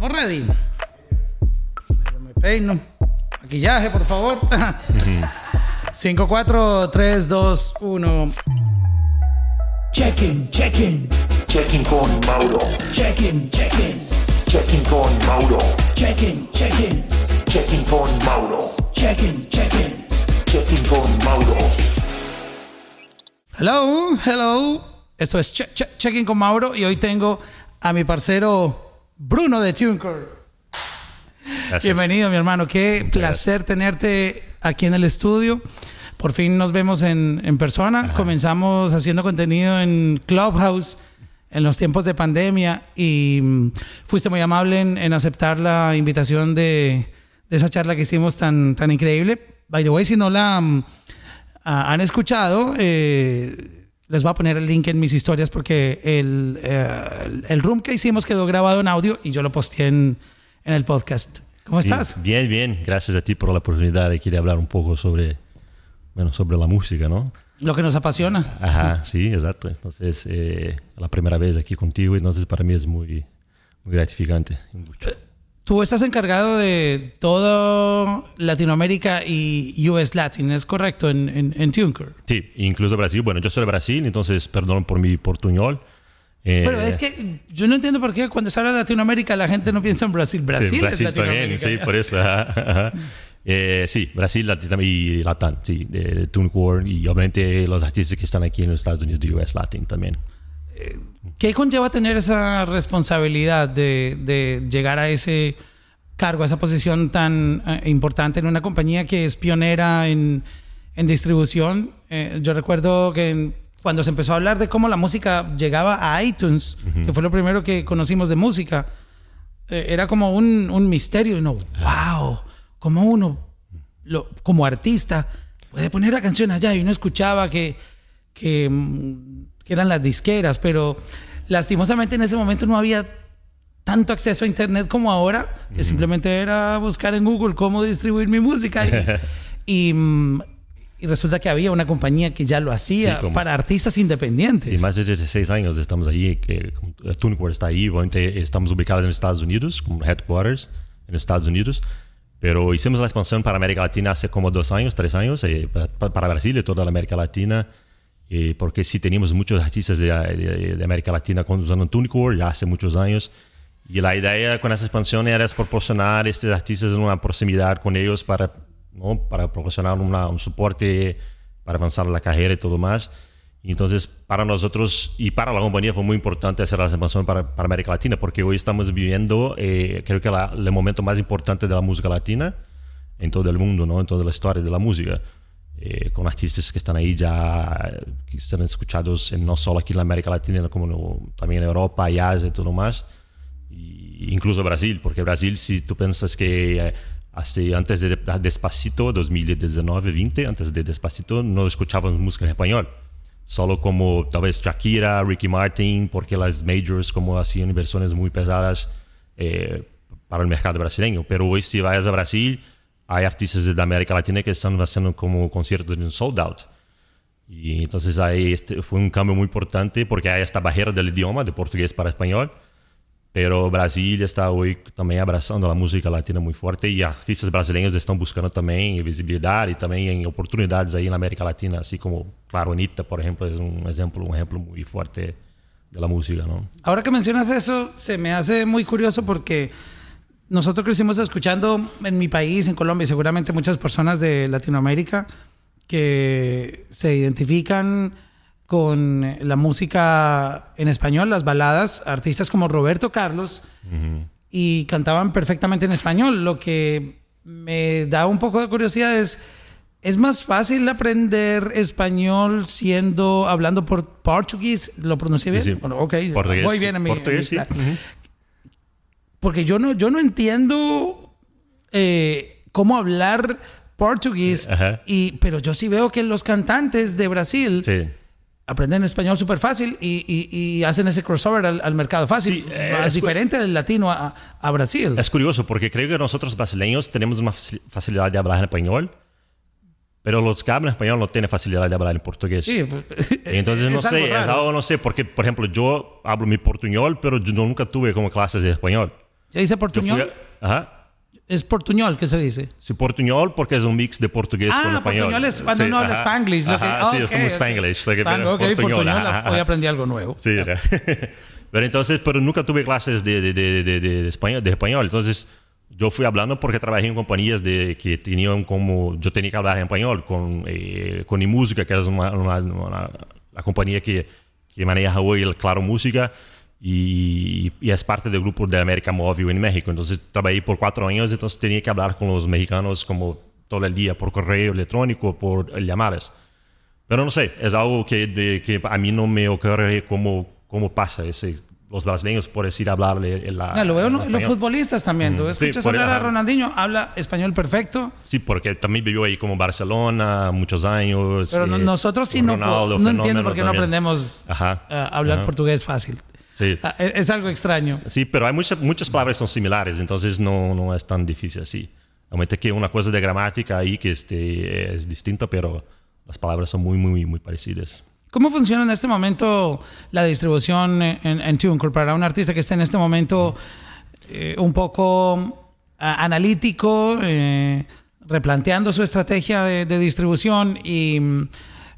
Estamos ready. Yo me peino. Maquillaje, por favor. 5, 4, 3, 2, 1. Check-in, check-in. Checking con Mauro. Check-in, check-in. Checking con Mauro. Check-in, check-in. Checking con Mauro. Check-in, check-in. Checking con Mauro. Hello, hello. Esto es Che- Che- Check-in con Mauro y hoy tengo a mi parcero Bruno de TuneCore. Bienvenido, mi hermano. Qué placer tenerte aquí en el estudio. Por fin nos vemos en, en persona. Comenzamos haciendo contenido en Clubhouse en los tiempos de pandemia y mm, fuiste muy amable en, en aceptar la invitación de, de esa charla que hicimos tan, tan increíble. By the way, si no la mm, han escuchado, eh, les voy a poner el link en mis historias porque el, eh, el- room que hicimos quedó grabado en audio y yo lo posteé en, en el podcast. ¿Cómo estás? Bien, bien. Gracias a ti por la oportunidad de querer hablar un poco sobre, bueno, sobre la música, ¿no? Lo que nos apasiona. Ajá, sí, exacto. Entonces, eh, la primera vez aquí contigo, entonces para mí es muy, muy gratificante. Mucho. Tú estás encargado de todo Latinoamérica y US Latin, ¿es correcto? En, en, en TuneCore. Sí, incluso Brasil. Bueno, yo soy de Brasil, entonces perdón por mi portuñol. Eh, Pero es que yo no entiendo por qué cuando se habla de Latinoamérica la gente no piensa en Brasil. Brasil, sí, es Brasil Latinoamérica. también, sí, por eso. Eh, sí, Brasil Latin, y Latam, sí, de, de y obviamente los artistas que están aquí en los Estados Unidos de US Latin también. ¿Qué conlleva tener esa responsabilidad de, de llegar a ese cargo, a esa posición tan eh, importante en una compañía que es pionera en, en distribución? Eh, yo recuerdo que en- cuando se empezó a hablar de cómo la música llegaba a iTunes, que fue lo primero que conocimos de música, eh, era como un, un misterio. Y no, wow, como uno, lo- como artista, puede poner la canción allá y uno escuchaba que, que, mm, que eran las disqueras, pero lastimosamente en ese momento no había tanto acceso a internet como ahora, que simplemente era buscar en Google cómo distribuir mi música. Y, y, mm, y resulta que había una compañía que ya lo hacía Sí, para artistas independientes. Sí, más de 16 años estamos ahí, que a TuneCore está ahí, estamos ubicados en Estados Unidos, como headquarters en Estados Unidos, pero hicimos la expansión para América Latina hace como dos años, tres años, eh, pa- para Brasil y toda la América Latina, eh, porque sí teníamos muchos artistas de, de- de América Latina usando TuneCore ya hace muchos años, y la idea con esa expansión era es proporcionar a estos artistas una proximidad con ellos para, ¿no? para proporcionar una- un soporte para avanzar la carrera y todo más. Entonces, para nosotros y para la compañía fue muy importante hacer la expansión para, para América Latina, porque hoy estamos viviendo, eh, creo que la- el momento más importante de la música latina en todo el mundo, ¿no? en toda la historia de la música. Eh, con artistas que están ahí ya, eh, que están escuchados en- no solo aquí en la América Latina, como no- también en Europa y Asia y todo más incluso Brasil, porque Brasil, si tú piensas que eh, hace, antes de Despacito, 2019, 20, antes de Despacito, no escuchábamos música en español. Solo como tal vez Shakira, Ricky Martin, porque las majors como hacían versiones muy pesadas eh, para el mercado brasileño. Pero hoy si vas a Brasil, hay artistas de América Latina que están haciendo como conciertos en sold out. Y entonces ahí este fue un cambio muy importante porque hay esta barrera del idioma, de portugués para español. Pero Brasil está hoy también abrazando la música latina muy fuerte y artistas brasileños están buscando también visibilidad y también oportunidades ahí en la América Latina, así como, claro, Anitta, por ejemplo, es un ejemplo, un ejemplo muy fuerte de la música, ¿no? Ahora que mencionas eso, se me hace muy curioso porque nosotros crecimos escuchando en mi país, en Colombia, y seguramente muchas personas de Latinoamérica que se identifican con la música en español, las baladas, artistas como Roberto Carlos, y cantaban perfectamente en español. Lo que me da un poco de curiosidad es, ¿es más fácil aprender español siendo, hablando por portugués? ¿Lo pronuncié bien? Sí, sí. Bueno, ok, Portugués, voy bien en mi, en mi portugués, sí. Porque yo no, yo no entiendo eh, cómo hablar portugués, y, pero yo sí veo que los cantantes de Brasil Sí. aprenden español súper fácil y, y- y hacen ese crossover al, al mercado fácil. Sí, eh, es diferente del latino a, a Brasil. Es curioso porque creo que nosotros brasileños tenemos una faci- facilidad de hablar en español, pero los que hablan español no tienen facilidad de hablar en portugués. Sí, Y entonces no es algo sé, es algo no sé, porque por ejemplo yo hablo mi portuñol, pero yo nunca tuve como clases de español. ¿Se dice portuñol? a- ajá. Es portuñol que se dice. Sí, portuñol porque es un mix de portugués con Ah, español. portuñol es cuando Sí, uno habla ajá. spanglish. Lo que, Ajá, sí, ok, es como spanglish. lo que- Spang- pero ok, portuñol. ajá, ajá. Hoy aprendí algo nuevo. Sí, pero entonces, pero nunca tuve clases de, de, de, de, de español, de español. Entonces, yo fui hablando porque trabajé en compañías de, que tenían como... Yo tenía que hablar en español con, eh, con música que es una, una- una- la compañía que, que maneja hoy el Claro Música y, y es parte del grupo de América Móvil en México. Entonces, trabajé por cuatro años, entonces tenía que hablar con los mexicanos como todo el día por correo electrónico, por llamadas. Pero no sé, es algo que, de- que a mí no me ocurre cómo, cómo pasa ese, los brasileños por decir hablarle la... Ah, lo veo en los futbolistas también. Tú Mm, escuchas hablar a. Ronaldinho, habla español perfecto. Sí, porque también vivió ahí como Barcelona muchos años. Pero no- eh, nosotros sí no, Ronaldo, no entiendo por qué no aprendemos Ajá, a hablar ajá. portugués fácil. Sí. Ah, Es, es algo extraño. Sí, pero hay muchas, muchas palabras son similares, entonces no, no es tan difícil así. Realmente que una cosa de gramática ahí que este, es distinta, pero las palabras son muy, muy, muy parecidas. ¿Cómo funciona en este momento la distribución en, en TuneCore para un artista que esté en este momento eh, un poco analítico, eh, replanteando su estrategia de, de distribución y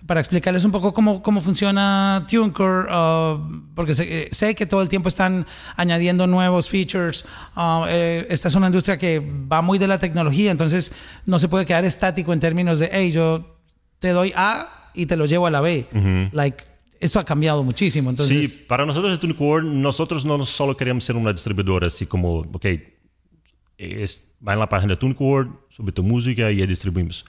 para explicarles un poco cómo, cómo funciona TuneCore, ah, porque sé, eh, sé que todo el tiempo están añadiendo nuevos features. ah, eh, esta es una industria que va muy de la tecnología, entonces no se puede quedar estático en términos de, hey, yo te doy A y te lo llevo a la B. Like, esto ha cambiado muchísimo. Entonces, sí, para nosotros TuneCore, nosotros no solo queremos ser una distribuidora, así como, ok, es, va en la página de TuneCore, sube tu música y ya distribuimos.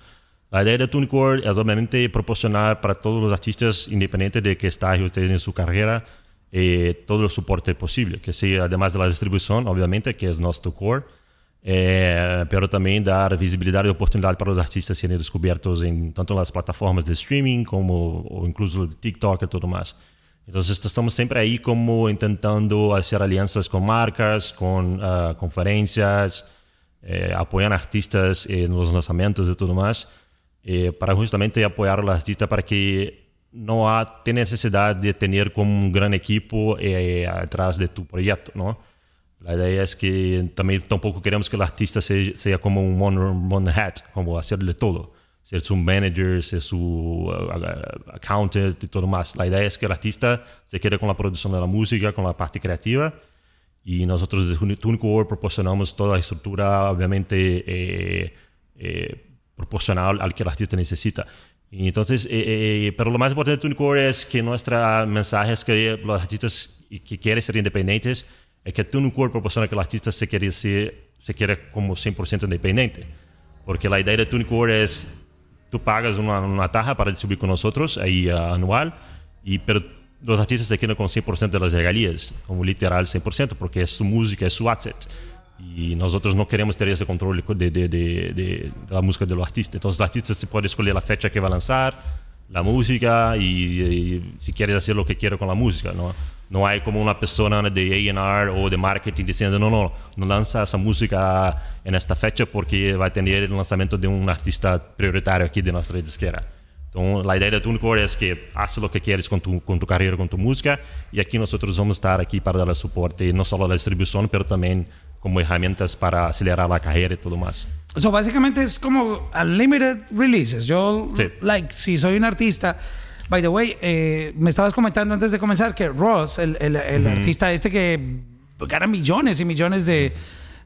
La idea de TuneCore es obviamente proporcionar para todos los artistas, independiente de qué estágio estén en su carrera, eh, todo el soporte posible, que sea además de la distribución, obviamente, que es nuestro core, eh, pero también dar visibilidad y oportunidad para los artistas serem descubiertos en tanto en las plataformas de streaming como o incluso TikTok y todo más. Entonces estamos siempre ahí como intentando hacer alianzas con marcas, con ah, conferencias, eh, apoyar artistas en los lanzamientos y todo más, eh, para justamente apoyar a los artistas para que no ha, tenga necesidad de tener como un gran equipo eh, atrás de tu proyecto, ¿no? La idea es que también tampoco queremos que el artista sea, sea como un one, one hat, como hacerle todo. Ser su manager, ser su uh, accountant y todo más. La idea es que el artista se quede con la producción de la música, con la parte creativa. Y nosotros desde TuneCore proporcionamos toda la estructura, obviamente, eh, eh, proporcional al que el artista necesita. Entonces, eh, eh, pero lo más importante de TuneCore es que nuestra mensaje es que los artistas que quieren ser independientes es que TuneCore proporciona que el artista se quiere, ser, se quiere como 100% independiente. Porque la idea de TuneCore es, tú pagas una, una taja para distribuir con nosotros, ahí uh, anual, y, pero los artistas se quedan con 100% de las regalías, como literal 100%, porque es su música, es su asset. Y nosotros no queremos ter esse controle de, de, de, de, música de los artistas. Entonces, el artista se puede escolher la fecha que va a lanzar, la música y, y si quieres hacer lo que quiera con la música. ¿no? no hay como una persona de A&R o de marketing diciendo, no, no, no lanza esa música en esta fecha porque va a tener el lanzamiento de un artista prioritario aquí de nuestra disquera. Então, a ideia da TuneCore é que hace lo que quieres con tu, con tu carreira, con tu música, e aqui nós vamos estar aqui para dar suporte, não só a distribuição, mas também como herramientas para acelerar la carrera y todo más. So, básicamente es como unlimited releases. Yo, Sí. like, si soy un artista. By the way, eh, me estabas comentando antes de comenzar que Ross, el, el, el artista este que gana millones y millones de,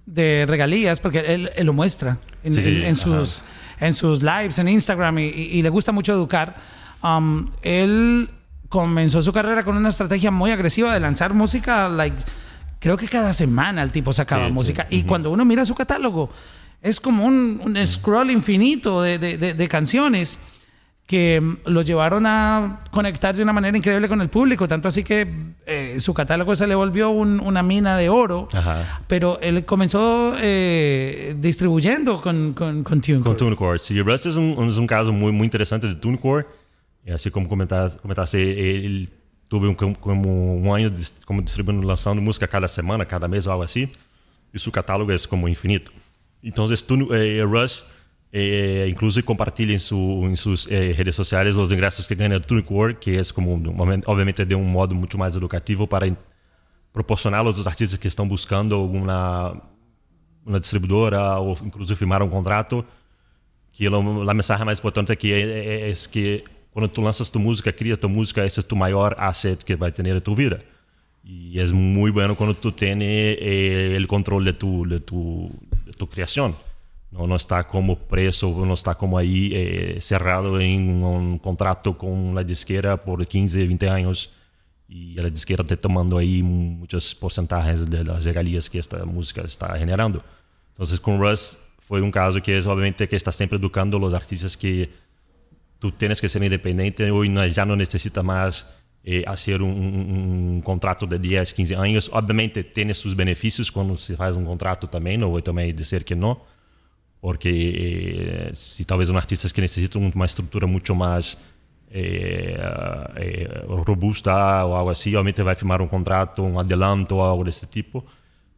de regalías, porque él, él lo muestra en, Sí, en- en sus, en sus lives, en Instagram, y, y- y le gusta mucho educar. Um, él comenzó su carrera con una estrategia muy agresiva de lanzar música, like, creo que cada semana el tipo sacaba Sí, sí. música. Y cuando uno mira su catálogo, es como un, un scroll infinito de, de- de- de canciones que mm, lo llevaron a conectar de una manera increíble con el público, tanto así que eh, su catálogo se le volvió un- una mina de oro, Ajá. pero él comenzó eh, distribuyendo con, con, con TuneCore. Com TuneCore. Sim, Rust é um, é um caso muito, muito interessante de TuneCore. Assim como comentaste, comentaste ele teve um, como um ano de, como distribuindo, lançando música cada semana, cada mês ou algo assim. E seu catálogo é como infinito. Então, esse Tune, eh, Russ, eh, incluso compartilha em, su, em suas eh, redes sociais os ingressos que ganha do TuneCore, que é como, obviamente, de um modo muito mais educativo para proporcionar a los artistas que están buscando una, una distribuidora o incluso firmar un contrato, que lo- la mensaje más importante aquí es, es que cuando tú lanzas tu música, crías tu música, ese es tu mayor asset que va a tener en tu vida. Y es muy bueno cuando tú tienes eh, el control de tu, de tu, de tu creación. No, no está como preso, no está como ahí eh, cerrado en un contrato con la disquera por 15, 20 años y la disquera te tomando ahí muchos porcentajes de las regalías que esta música está generando. Entonces con Russ fue un caso que es obviamente que está siempre educando a los artistas que tú tienes que ser independiente, hoy no- ya no necesitas más eh, hacer contrato de 10, 15 años. Obviamente tiene sus beneficios cuando se hace un contrato también, no voy también a decir que no, porque eh, si tal vez un artista que necesita una estructura mucho más eh, eh, robusta o algo así, obviamente va a firmar un contrato, un adelanto o algo de este tipo,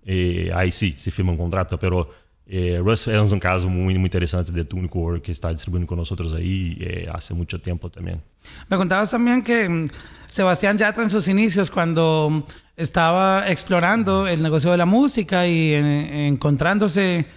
eh, ahí sí, se firma un contrato, pero eh, Russ es un caso muy, muy interesante de TuneCore que está distribuyendo con nosotros ahí eh, hace mucho tiempo también. Me contabas también que mm, Sebastián Yatra en sus inicios, cuando mm, estaba explorando el negocio de la música eh, encontrándose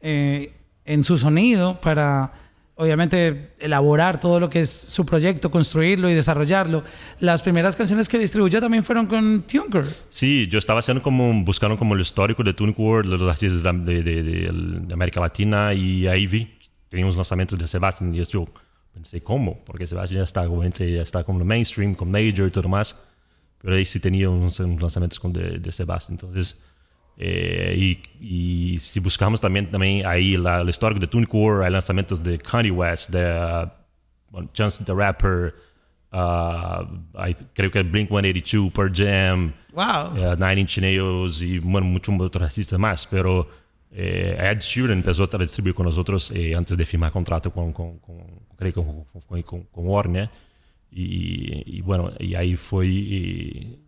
eh, en su sonido para, obviamente, elaborar todo lo que es su proyecto, construirlo y desarrollarlo, las primeras canciones que distribuyó también fueron con TuneCore. Sí, yo estaba haciendo como, buscando como el histórico de TuneCore, de los artistas de, de- América Latina y ahí vi, teníamos lanzamientos de Sebastián y yo pensé, ¿cómo? Porque Sebastián ya está, obviamente, ya está como mainstream, con Major y todo más, pero ahí sí tenía unos, unos lanzamientos de, de Sebastián, entonces... eh, y, y si buscamos también, también ahí la, el histórico de TuneCore, hay lanzamientos de Kanye West, de uh, bueno, Chance the Rapper, uh, hay- creo que Blink-182, Pearl Jam, ¡Wow! eh, Nine Inch Nails y bueno, muchos otros artistas más, pero eh, Ed Sheeran empezó a distribuir con nosotros eh, antes de firmar contrato con, con, con, creo que con, con, con- con Warner y, y bueno, y ahí fue, y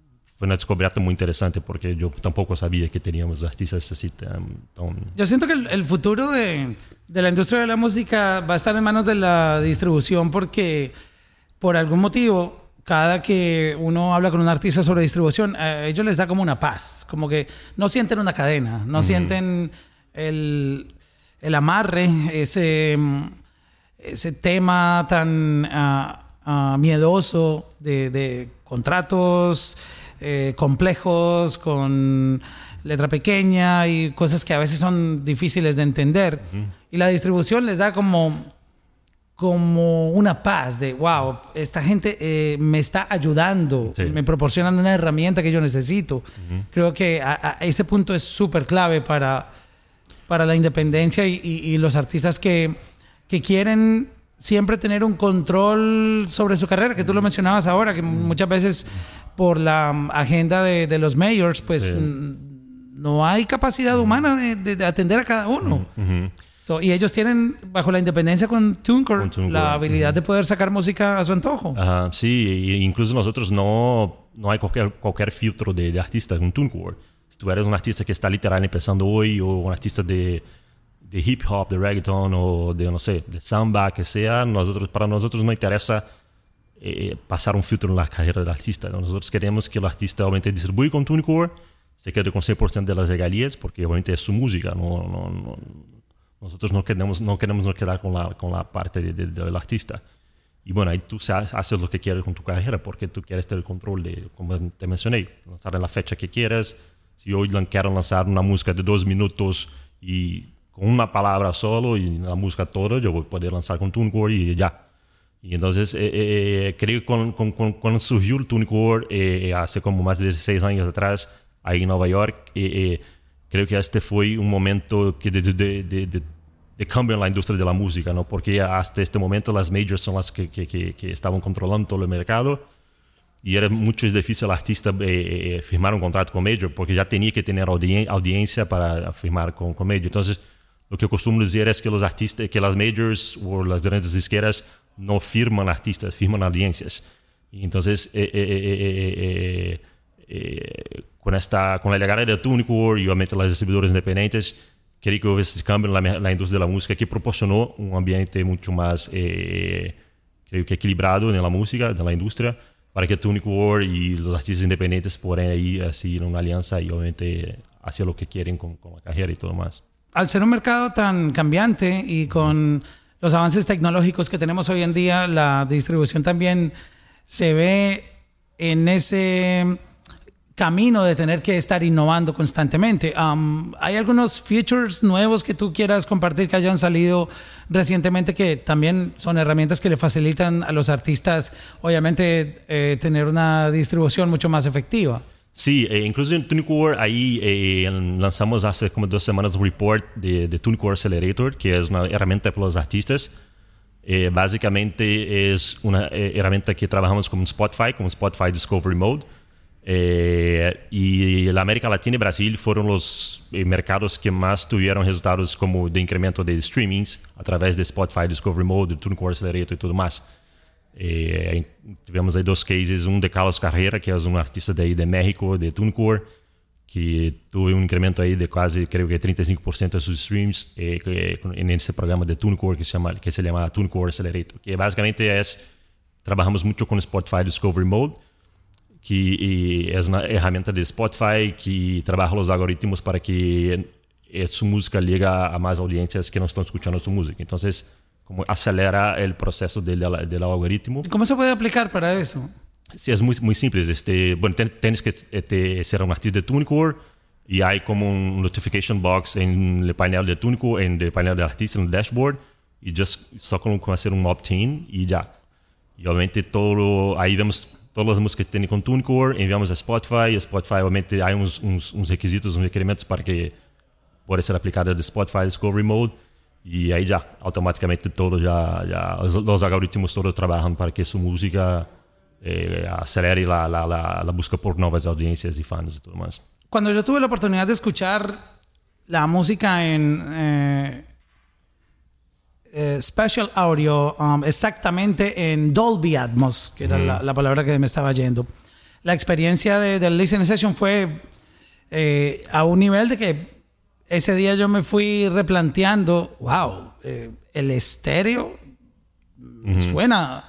fue una descubierta muy interesante porque yo tampoco sabía que teníamos artistas tan... tan Yo siento que el, el futuro de, de la industria de la música va a estar en manos de la distribución porque por algún motivo cada que uno habla con un artista sobre distribución, a ellos les da como una paz, como que no sienten una cadena, no sienten el, el amarre, ese, ese tema tan ah, ah, miedoso de, de contratos eh, complejos con letra pequeña y cosas que a veces son difíciles de entender. Y la distribución les da como como una paz de, wow, esta gente eh, me está ayudando, Sí. me proporcionan una herramienta que yo necesito. Creo que a, a ese punto es súper clave para, para la independencia y, y- y los artistas que, que quieren siempre tener un control sobre su carrera, que tú lo mencionabas ahora, que muchas veces por la mm, agenda de, de los mayors, pues Sí. mm, no hay capacidad humana de, de- de atender a cada uno. So, y ellos tienen, bajo la independencia con TuneCore, Con la habilidad de poder sacar música a su antojo. Ajá, sí, incluso nosotros no, no hay cualquier, cualquier filtro de, de artista en TuneCore. Si tú eres un artista que está literal empezando hoy o un artista de, de hip hop, de reggaeton o de, no sé, de samba, que sea, nosotros, para nosotros no interesa eh, pasar un filtro en la carrera del artista. ¿no? Nosotros queremos que el artista obviamente distribuya con TuneCore, se quede con 100% de las regalías, porque obviamente es su música, no, no, no- nosotros no queremos, no queremos nos quedar con la, con la parte de- de- del artista. Y bueno, ahí tú haces lo que quieres con tu carrera, porque tú quieres tener el control de, como te mencioné, lanzar en la fecha que quieras. Si hoy quiero lanzar una música de dos minutos y con una palabra solo y la música toda, yo voy a poder lanzar con TuneCore y ya. Y entonces, eh, eh, creo que con, con- con- cuando surgió el TuneCore, eh, hace como más de 16 años atrás, ahí en Nueva York, eh, eh, creo que este fue un momento que de, de, de, de- cambio en la industria de la música, ¿no? Porque hasta este momento las majors son las que, que, que, que estaban controlando todo el mercado y era mucho difícil al artista eh, eh, firmar un contrato con major porque ya tenía que tener audien- audiencia para firmar con, con major. Entonces, lo que costumo decir es que los artistas, que las majors o las grandes disqueras no firman artistas, firman audiencias. Entonces, eh, eh, eh, con, esta, con la llegada de TuneCore y obviamente las distribuidoras independientes, quería que hubo ese cambio en la, industria de la música que proporcionó un ambiente mucho más, creo que equilibrado en la música, en la industria. para que TuneCore y los artistas independientes puedan ahí en una alianza y obviamente hacer lo que quieren con la carrera y todo más. Al ser un mercado tan cambiante y con los avances tecnológicos que tenemos hoy en día, la distribución también se ve en ese camino de tener que estar innovando constantemente. Um, ¿Hay algunos features nuevos que tú quieras compartir que hayan salido recientemente que también son herramientas que le facilitan a los artistas, obviamente, eh, tener una distribución mucho más efectiva? Sí, eh, incluso en TuneCore ahí eh, lanzamos hace como semanas un report de, de TuneCore Accelerator, que es una herramienta para los artistas. Eh, básicamente es una eh, herramienta que trabajamos con Spotify, con Spotify Discovery Mode. Y la América Latina y Brasil los eh, mercados que más tuvieron resultados como de incremento de streamings a través de Spotify Discovery Mode, TuneCore Accelerator y todo más. Eh, tivemos aí dois cases, um de Carlos Carreira, que é um artista daí de México, de TuneCore, que teve um incremento aí de quase, creio que 35% de seus streams eh, que- nesse programa de TuneCore que se chama que se chama TuneCore Accelerator, que basicamente é trabalhamos muito com o Spotify Discovery Mode, que é uma ferramenta de Spotify que trabalha os algoritmos para que eh, sua música ligue a mais audiências que não estão escutando sua música. Então, como acelera o processo del, del algoritmo. ¿Cómo se puede aplicar para eso? Sí, es muy, muy simple. Este, bueno, ten- tienes que este, ser un artista de TuneCore y hay como un notification box en el panel de TuneCore, en el panel del artista, en el dashboard, y just, só con, con hacer un opt-in y ya. Y obviamente todo, ahí vemos todas las músicas que tienen con TuneCore, enviamos a Spotify, y Spotify obviamente hay unos, unos, unos requisitos, unos requerimientos para que pueda ser aplicada de Spotify Discovery Mode y ahí ya automáticamente todo ya, ya los, algoritmos todos trabajan para que su música eh, acelere la, la, la, la búsqueda por nuevas audiencias y fans y todo más. Cuando yo tuve la oportunidad de escuchar la música en eh, eh, Special Audio, um, exactamente en Dolby Atmos, que era la, la palabra que me estaba yendo, la experiencia de, del listening session fue eh, a un nivel de que ese día yo me fui replanteando, wow, eh, el estéreo me suena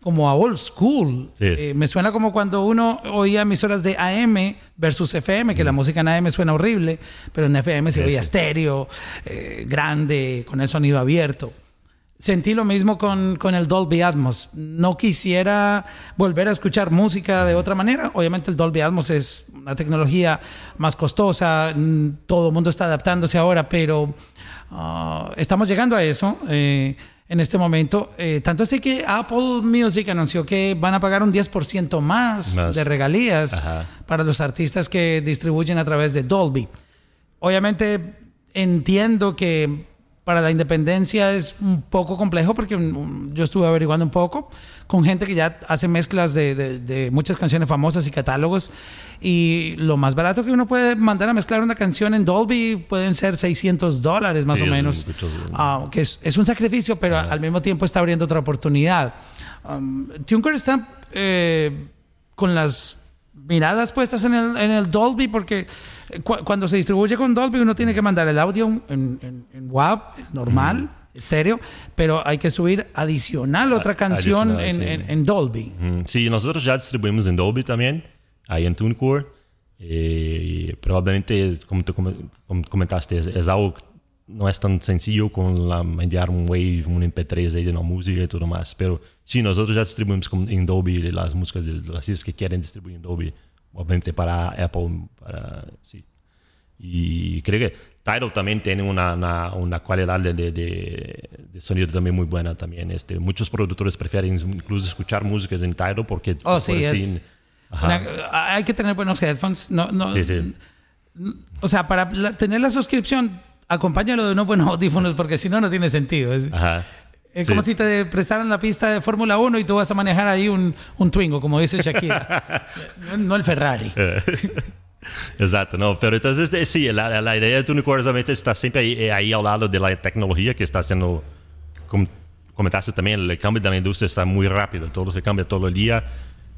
como a old school. Sí. Eh, me suena como cuando uno oía emisoras de AM versus FM, que la música en AM suena horrible, pero en FM se Sí, oía sí. estéreo, eh, grande, con el sonido abierto. Sentí lo mismo con, con el Dolby Atmos. No quisiera volver a escuchar música de otra manera. Obviamente el Dolby Atmos es una tecnología más costosa, mm, todo el mundo está adaptándose ahora, pero ah, estamos llegando a eso eh, en este momento. Eh, tanto así que Apple Music anunció que van a pagar un 10% más, Más. de regalías Ajá. para los artistas que distribuyen a través de Dolby. Obviamente entiendo que para la independencia es un poco complejo porque mm, yo estuve averiguando un poco con gente que ya hace mezclas de, de- de muchas canciones famosas y catálogos y lo más barato que uno puede mandar a mezclar una canción en Dolby pueden ser 600 dólares más Sí, o es menos, Ah, que es, es un sacrificio pero al mismo tiempo está abriendo otra oportunidad. Um, está eh, con las miradas puestas en el, en el Dolby porque eh, cu- cuando se distribuye con Dolby uno tiene que mandar el audio en, en, en WAV, es normal, estéreo, pero hay que subir adicional otra canción adicional, en, sí. en- Dolby. Mm, Sí, nosotros ya distribuimos en Dolby también, ahí en TuneCore. Eh, probablemente, como tú come- como comentaste, es, es algo que no es tan sencillo con la, enviar un Wave, un MP3 ahí de una música y todo más. Pero sí, nosotros ya distribuimos en Dolby las músicas de artistas que quieren distribuir en Dolby, obviamente para Apple, para sí. Y creo que Tidal también tiene una, una, una calidad de, de, sonido también muy buena también. Este, muchos productores prefieren incluso escuchar músicas en Tidal porque... Oh, sí, es una- hay que tener buenos headphones. No, no, Sí, sí. O sea, para la- tener la suscripción, acompáñalo de unos buenos audífonos porque si no, no tiene sentido. Es, Ajá. Es Sí. como si te prestaran la pista de Fórmula 1 y tú vas a manejar ahí un, un Twingo, como dice Shakira. no, no el Ferrari. Exacto, no, pero entonces eh, sí, la, la idea de TuneCore obviamente está siempre ahí, eh, ahí al lado de la tecnología que está haciendo, como comentaste también, el cambio de la industria está muy rápido, todo se cambia todo el día.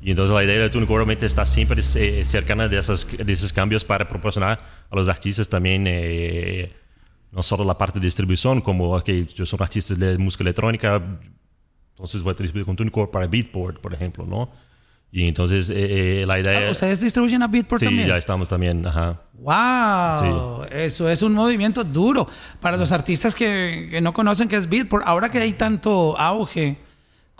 Y entonces la idea de TuneCore obviamente está siempre eh, cercana de, esas, de esos cambios para proporcionar a los artistas también eh, no solo la parte de distribución, como ok, yo soy un artista de música electrónica, entonces voy a distribuir con TuneCore para Beatport, por ejemplo, ¿no? Y entonces eh, eh, la idea... Ah, ¿Ustedes distribuyen a Beatport sí, también? ya estamos también, ajá. ¡Wow! Eso es un movimiento duro. Para los artistas que, que no conocen qué es Beatport, ahora que hay tanto auge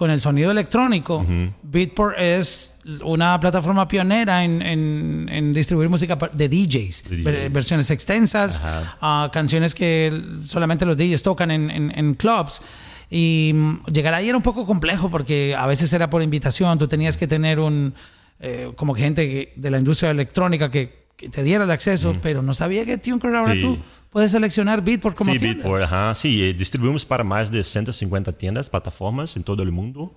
con el sonido electrónico, Beatport es una plataforma pionera en, en- en distribuir música de DJs, ver- DJs. versiones extensas, ah, canciones que solamente los DJs tocan en, en- en clubs. Y mm, llegar ahí era un poco complejo porque a veces era por invitación, tú tenías que tener un, eh, como gente de la industria electrónica que, que te diera el acceso, pero no sabía que TuneCore ahora Sí. tú puedes seleccionar Beatport como sí, tienda. Beatport, ajá, sí, eh, distribuimos para más de 150 tiendas, plataformas en todo el mundo.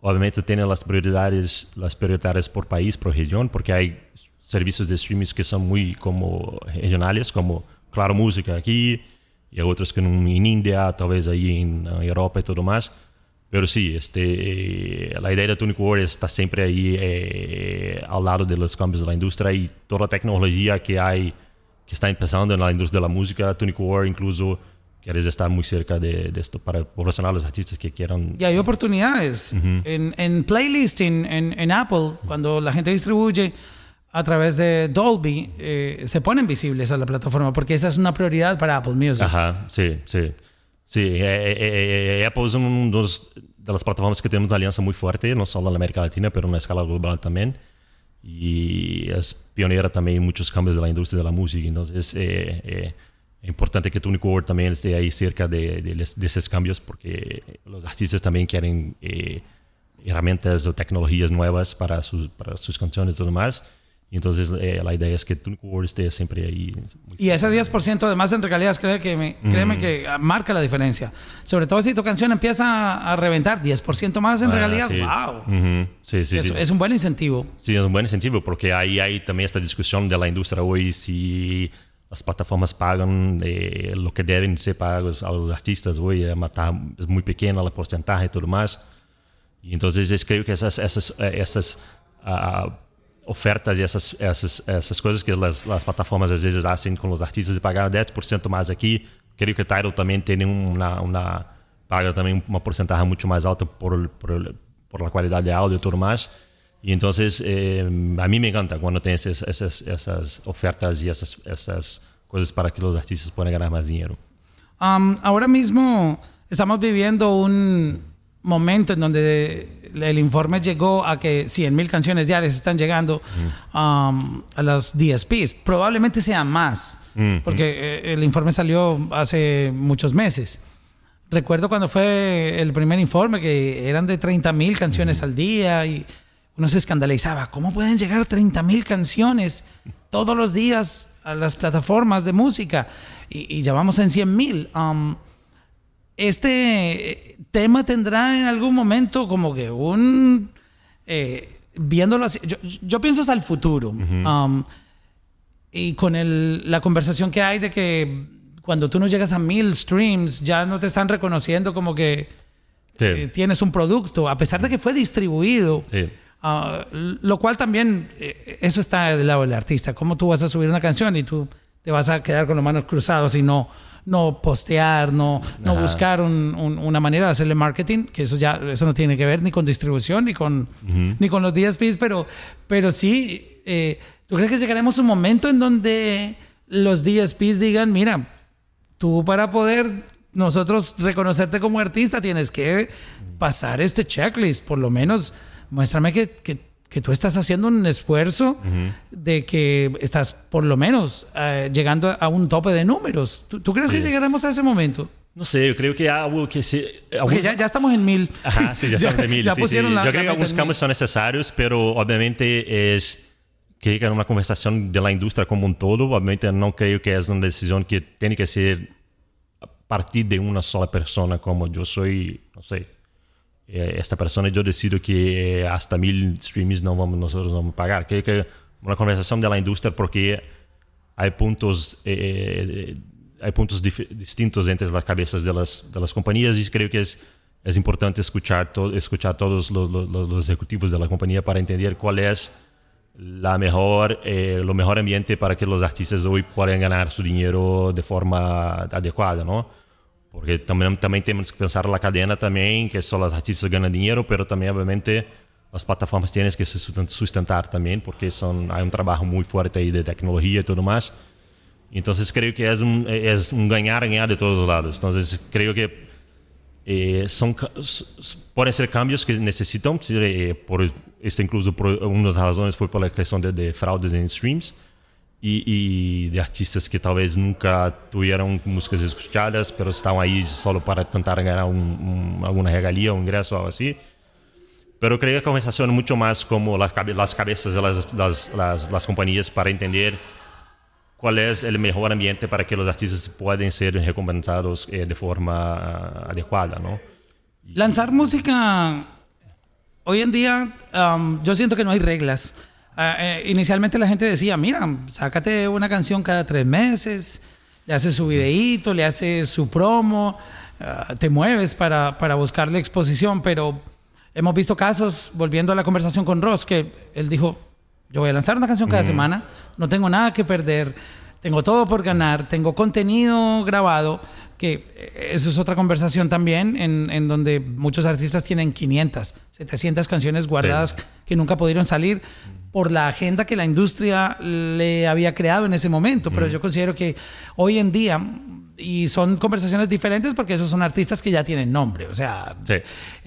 Obviamente tienen las prioridades, las prioridades por país, por región, porque hay servicios de streaming que son muy como regionales, como Claro Música aquí, y otros que en, en India, tal vez ahí en Europa y todo más. Pero sí, este, eh, la idea de Tunic World está siempre ahí eh, al lado de los cambios de la industria y toda la tecnología que hay, que está empezando en la industria de la música. Tunic World incluso quieres estar muy cerca de, de esto para proporcionar a los artistas que quieran. Y hay oportunidades. en, en playlisting, en, en Apple, cuando la gente distribuye a través de Dolby, eh, se ponen visibles a la plataforma porque esa es una prioridad para Apple Music. Ajá, sí, sí. Sí, eh, eh, eh, eh, Apple es una de las plataformas que tenemos una alianza muy fuerte, no solo en América Latina, pero en escala global también. Y es pionera también en muchos cambios de la industria de la música. Entonces, eh, eh, es importante que Tunic World también esté ahí cerca de, de, de esos cambios, porque los artistas también quieren eh, herramientas o tecnologías nuevas para sus, para sus canciones y todo más. Entonces, eh, la idea es que Tunic World esté siempre ahí. Y ese 10% además en regalías, créeme que, me- créeme que marca la diferencia. Sobre todo si tu canción empieza a, reventar, 10% más en Ah, regalías, sí. wow. Ujú, Sí, sí, es, sí. es un buen incentivo. Sí, es un buen incentivo porque ahí hay también esta discusión de la industria hoy si las plataformas pagan eh, lo que deben ser pagos a los artistas hoy, eh, matar- es muy pequeña la porcentaje y todo más. Y entonces es- creo que esas, esas, eh, esas ah, ofertas y esas, esas, esas cosas que las, las plataformas a veces hacen con los artistas de pagar 10% más aquí, creo que Tidal también tiene una, una paga también una porcentaje mucho más alta por, el- por, el- por la calidad de audio y todo más. Y entonces eh, a mí me encanta cuando tienes esas, esas, esas ofertas y esas, esas cosas para que los artistas puedan ganar más dinero. Um, ahora mismo estamos viviendo un momento en donde el informe llegó a que 100 mil canciones diarias están llegando um, a las DSPs. Probablemente sean más, porque eh, el informe salió hace muchos meses. Recuerdo cuando fue el primer informe que eran de 30 mil canciones al día y uno se escandalizaba. ¿Cómo pueden llegar 30 mil canciones todos los días a las plataformas de música? Y, y ya vamos en 100 mil. Um, este tema tendrá en algún momento como que un... eh, viéndolo así, yo, yo pienso hasta el futuro. Um, y con el- la conversación que hay de que cuando tú no llegas a mil streams, ya no te están reconociendo como que Sí. eh, tienes un producto, a pesar de que fue distribuido. Sí. Ah, lo cual también, eh, eso está del lado del artista. ¿Cómo tú vas a subir una canción y tú te vas a quedar con las manos cruzadas y no, no postear, no, no buscar un- un- una manera de hacerle marketing? Que eso ya eso no tiene que ver ni con distribución ni con, ni con los DSPs, pero, pero sí, eh, ¿tú crees que llegaremos a un momento en donde los DSPs digan, mira, tú para poder nosotros reconocerte como artista tienes que pasar este checklist, por lo menos muéstrame que, que, que tú estás haciendo un esfuerzo de que estás por lo menos eh, llegando a un tope de números. ¿Tú, tú crees que Sí. llegaremos a ese momento? No sé, yo creo que algo que se... Porque ya, ya estamos en mil. Ajá, sí, ya estamos en mil. ya sí, pusieron sí. la- Yo creo que algunos en cambios son necesarios, pero obviamente es... Que es una conversación de la industria como un todo. Obviamente no creo que es una decisión que tiene que ser a partir de una sola persona, como yo soy, no sé, esta persona yo decido que eh, hasta mil streams no vamos, nosotros vamos a pagar. Creo que una conversación de la industria porque hay puntos, eh, hay puntos distintos entre las cabezas de las, de las compañías y creo que es, es importante escuchar, to- escuchar todos los- los- los ejecutivos de la compañía para entender cuál es la mejor, eh, lo mejor ambiente para que los artistas hoy puedan ganar su dinero de forma adecuada, ¿no? Porque también, también tenemos que pensar la cadena también, que solo los artistas ganan dinero, pero también obviamente las plataformas tienen que se susten- sustentar también porque son, hay un trabajo muy fuerte ahí de tecnología y todo más. Entonces creo que es un, es un ganar-ganar de todos lados. Entonces creo que eh, son, ca- s- s- pueden ser cambios que necesitan, sí, eh, por este incluso por una de las razones fue por la creación de, de fraudes en streams y, y de artistas que tal vez nunca tuvieron músicas escuchadas, pero estaban ahí solo para tentar ganar un- un- alguna regalía, un ingreso o algo así. Pero creo que conversación mucho más como las, cabe- las cabezas de las, las, las, las compañías para entender cuál es el mejor ambiente para que los artistas puedan ser recompensados eh, de forma ah, adecuada, ¿no? Lanzar música hoy en día, um, yo siento que no hay reglas. Ah, eh, inicialmente la gente decía, mira, sácate una canción cada tres meses, le haces su videíto, le haces su promo, ah, te mueves para, para buscarle exposición, pero hemos visto casos, volviendo a la conversación con Ross, que él dijo, yo voy a lanzar una canción cada semana, no tengo nada que perder, tengo todo por ganar, tengo contenido grabado, que eh, eso es otra conversación también, en, en donde muchos artistas tienen 500, 700 canciones guardadas Sí. que nunca pudieron salir por la agenda que la industria le había creado en ese momento. Pero yo considero que hoy en día, y son conversaciones diferentes porque esos son artistas que ya tienen nombre, o sea, Sí.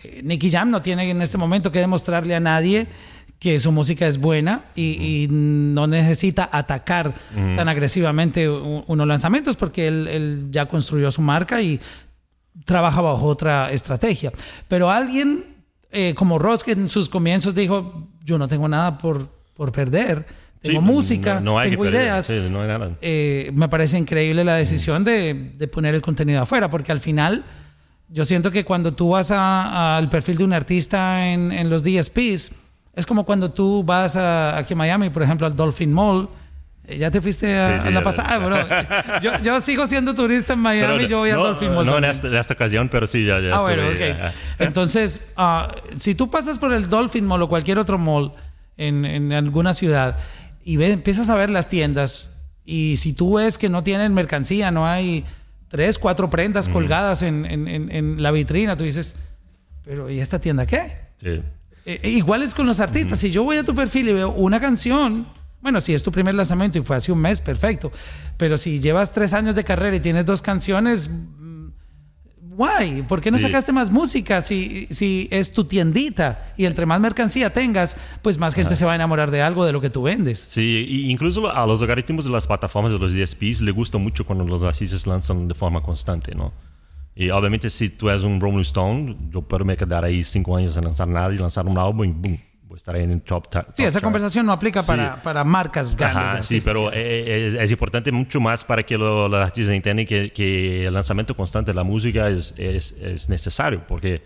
eh, Nicky Jam no tiene en este momento que demostrarle a nadie que su música es buena y, y no necesita atacar tan agresivamente unos lanzamientos porque él, él ya construyó su marca y trabaja bajo otra estrategia. Pero alguien eh, como Ross que en sus comienzos dijo, yo no tengo nada por, por perder, tengo Sí, música, no, no hay tengo ideas. sí, no hay nada. Eh, me parece increíble la decisión de, de poner el contenido afuera, porque al final yo siento que cuando tú vas a- al perfil de un artista en, en los DSPs, es como cuando tú vas a, aquí a Miami, por ejemplo, al Dolphin Mall. Eh, Ya te fuiste a, Sí, a la pasada, bro. Yo, yo sigo siendo turista en Miami, Pero, yo voy al no, Dolphin Mall. No en esta, en esta ocasión, pero sí, ya, ya Ah, bueno, ok. ya. Entonces, ah, si tú pasas por el Dolphin Mall o cualquier otro mall en, en alguna ciudad y ve- empiezas a ver las tiendas y si tú ves que no tienen mercancía, no hay tres, cuatro prendas colgadas en, en- en- en la vitrina, tú dices, pero ¿y esta tienda qué? Sí. Eh, igual es con los artistas. Si yo voy a tu perfil y veo una canción, bueno, si es tu primer lanzamiento y fue hace un mes, perfecto. Pero si llevas tres años de carrera y tienes dos canciones, guay. ¿Por qué no Sí. sacaste más música si, si es tu tiendita? Y entre más mercancía tengas, pues más gente se va a enamorar de algo de lo que tú vendes. Sí, y incluso a los algoritmos de las plataformas de los DSPs le gusta mucho cuando los artistas lanzan de forma constante, ¿no? Y obviamente si tú eres un Rolling Stone, yo puedo me quedar ahí cinco años sin lanzar nada y lanzar un álbum y boom, a estar en el top, ta- Sí, top esa chart. conversación no aplica Sí. para, para marcas grandes. Ajá, sí, pero eh, es, es importante mucho más para que lo- los artistas entiendan que, que el lanzamiento constante de la música es, es, es necesario, porque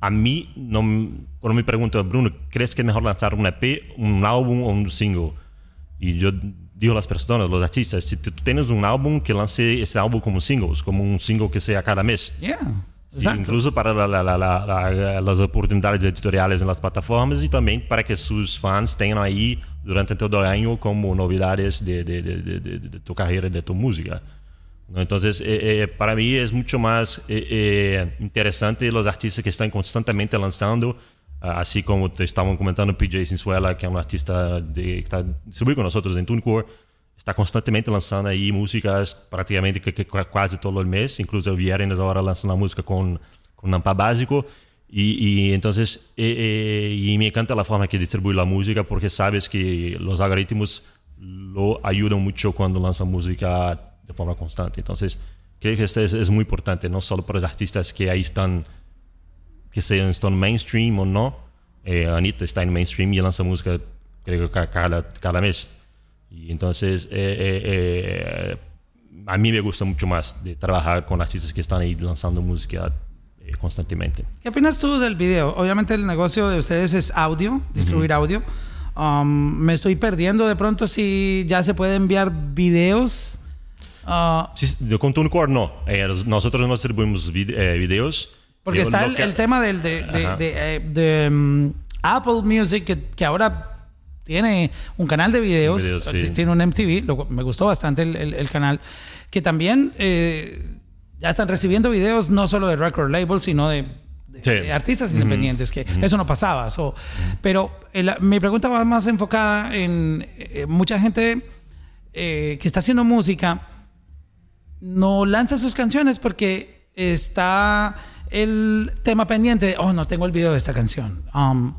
a mí, no, cuando me preguntan, Bruno, ¿crees que es mejor lanzar un EP, un álbum o un single? Y yo digo a las personas, los artistas, si tú tienes un álbum, que lance ese álbum como singles, como un single que sea cada mes. Yeah, Sí, exacto. incluso para las oportunidades editoriales en las plataformas y también para que sus fans tengan ahí durante todo el año como novedades de, de- de- de- de- tu carrera, de tu música. Entonces, eh, eh, para mí es mucho más eh, eh, interesante los artistas que están constantemente lanzando, así como te estaban comentando PJ Sinsuela, que es un artista de, que está distribuido con nosotros en TuneCore, está constantemente lanzando ahí músicas prácticamente que, que cu- quase todo el mes, incluso el viernes ahora lanzan la música con, con Nampa Básico. Y, y entonces, eh, eh, y me encanta la forma que distribuye la música porque sabes que los algoritmos lo ayudan mucho cuando lanzan música de forma constante. Entonces, creo que esto es, es muy importante, no solo para los artistas que ahí están, que sean están mainstream o no. Eh, Anita está en mainstream y lanza música, creo que ca- cada, cada mes. Y entonces, eh, eh, eh, a mí me gusta mucho más de trabajar con artistas que están ahí lanzando música eh, constantemente. ¿Qué opinas tú del video? Obviamente el negocio de ustedes es audio, distribuir audio. Um, me estoy perdiendo de pronto si ya se puede enviar videos. Ah, Sí, con TuneCore no. Eh, nosotros no distribuimos eh, videos. porque Yo está el, que- el tema del, de, de- de, de, mm, Apple Music, que, que ahora tiene un canal de videos, Videos, sí. tiene un MTV, lo- me gustó bastante el, el- el canal, que también eh, ya están recibiendo videos no solo de record label, sino de, de- Sí. de artistas independientes, que eso no pasaba. so, Pero el- mi pregunta va más enfocada en eh, mucha gente eh, que está haciendo música no lanza sus canciones porque está el tema pendiente de, oh, no tengo el video de esta canción. Um,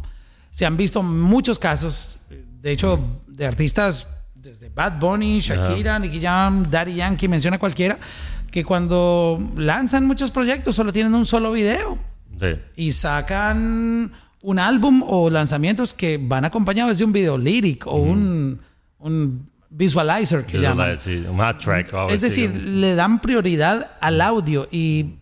se han visto muchos casos, de hecho, de artistas desde Bad Bunny, Shakira, Nicky Jam, Daddy Yankee, menciona cualquiera, que cuando lanzan muchos proyectos solo tienen un solo video Sí. y sacan un álbum o lanzamientos que van acompañados de un video líric o un, un visualizer que Es llaman. verdad, sí, un hot track. o algo Es decir, le dan prioridad al audio y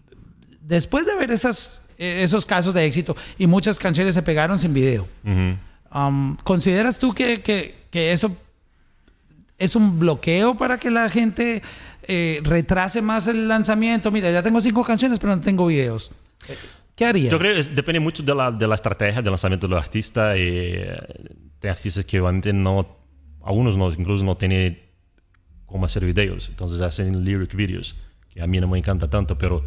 después de ver esas, esos casos de éxito y muchas canciones se pegaron sin video, Ujú. um, ¿consideras tú que, que- que eso es un bloqueo para que la gente eh, retrase más el lanzamiento? Mira, ya tengo cinco canciones pero no tengo videos. Eh, ¿Qué harías? Yo creo que depende mucho de la, de la estrategia de lanzamiento del artista. Y, eh, hay artistas que obviamente no, algunos no, incluso no tienen cómo hacer videos, entonces hacen lyric videos, que a mí no me encanta tanto, pero